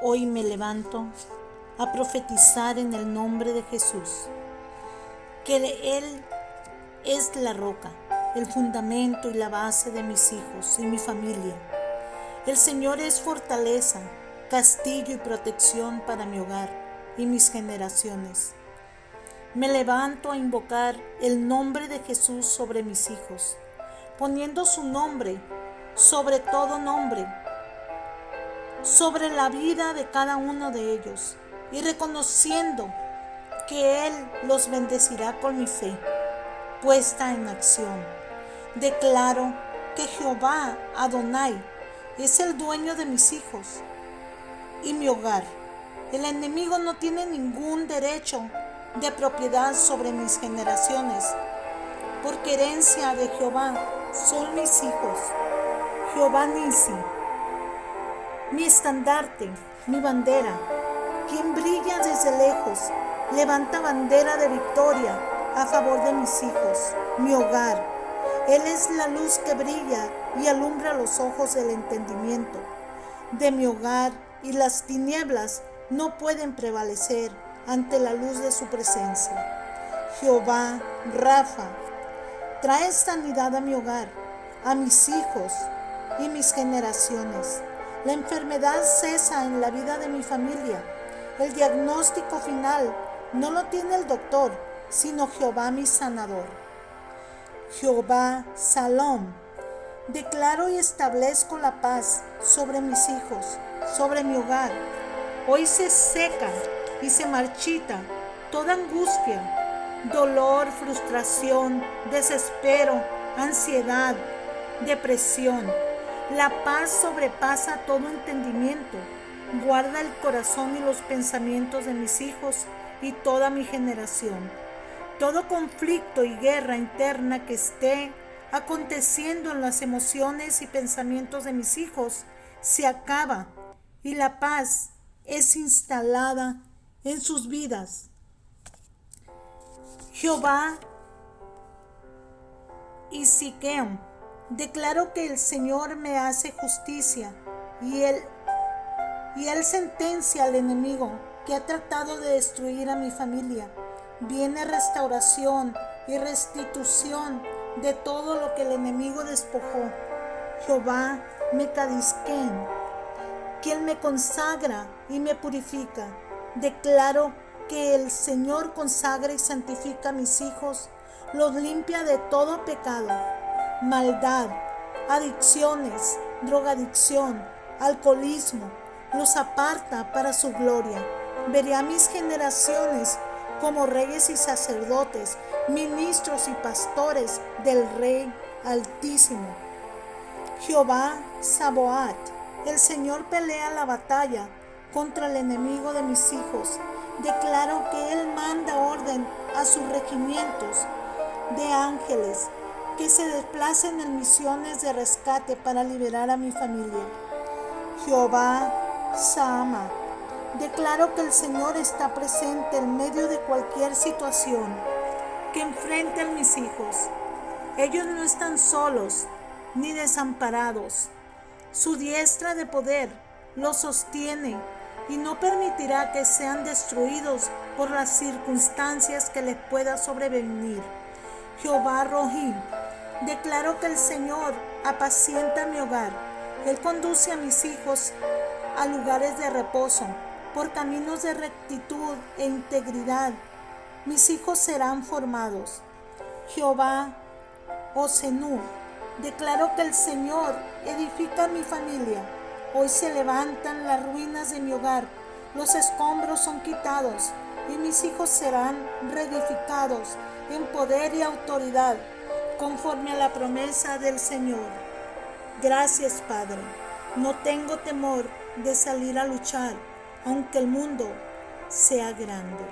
Hoy me levanto a profetizar en el nombre de Jesús, que Él es la roca, el fundamento y la base de mis hijos y mi familia. El Señor es fortaleza, castillo y protección para mi hogar y mis generaciones. Me levanto a invocar el nombre de Jesús sobre mis hijos, poniendo su nombre sobre todo nombre, sobre la vida de cada uno de ellos y reconociendo que Él los bendecirá con mi fe puesta en acción. Declaro que Jehová Adonai es el dueño de mis hijos y mi hogar. El enemigo no tiene ningún derecho de propiedad sobre mis generaciones, porque herencia de Jehová son mis hijos. Jehová Nisi, mi estandarte, mi bandera, quien brilla desde lejos, levanta bandera de victoria a favor de mis hijos, mi hogar. Él es la luz que brilla y alumbra los ojos del entendimiento de mi hogar y las tinieblas no pueden prevalecer ante la luz de su presencia. Jehová, Rafa, trae sanidad a mi hogar, a mis hijos y mis generaciones. La enfermedad cesa en la vida de mi familia. El diagnóstico final no lo tiene el doctor, sino Jehová mi sanador. Jehová Salom. Declaro y establezco la paz sobre mis hijos, sobre mi hogar. Hoy se seca y se marchita toda angustia, dolor, frustración, desespero, ansiedad, depresión. La paz sobrepasa todo entendimiento. Guarda el corazón y los pensamientos de mis hijos y toda mi generación. Todo conflicto y guerra interna que esté aconteciendo en las emociones y pensamientos de mis hijos se acaba y la paz es instalada en sus vidas. Jehová y Siquem, declaro que el Señor me hace justicia y él, y él sentencia al enemigo que ha tratado de destruir a mi familia. Viene restauración y restitución de todo lo que el enemigo despojó. Jehová me cadisquen, quien me consagra y me purifica. Declaro que el Señor consagra y santifica a mis hijos, los limpia de todo pecado, maldad, adicciones, drogadicción, alcoholismo, los aparta para su gloria Veré a mis generaciones como reyes y sacerdotes, ministros y pastores del Rey Altísimo. Jehová Saboat, el Señor pelea la batalla contra el enemigo de mis hijos. Declaro que Él manda orden a sus regimientos de ángeles que se desplacen en misiones de rescate para liberar a mi familia. Jehová Sama, Declaro que el Señor está presente en medio de cualquier situación que enfrenten mis hijos. Ellos no están solos ni desamparados. Su diestra de poder los sostiene y no permitirá que sean destruidos por las circunstancias que les pueda sobrevenir. Jehová Rohim, declaro que el Señor apacienta mi hogar. Él conduce a mis hijos a lugares de reposo por caminos de rectitud e integridad. Mis hijos serán formados. Jehová, Osenú, declaró que el Señor edifica mi familia. Hoy se levantan las ruinas de mi hogar, los escombros son quitados y mis hijos serán reedificados en poder y autoridad, conforme a la promesa del Señor. Gracias, Padre. No tengo temor de salir a luchar aunque el mundo sea grande.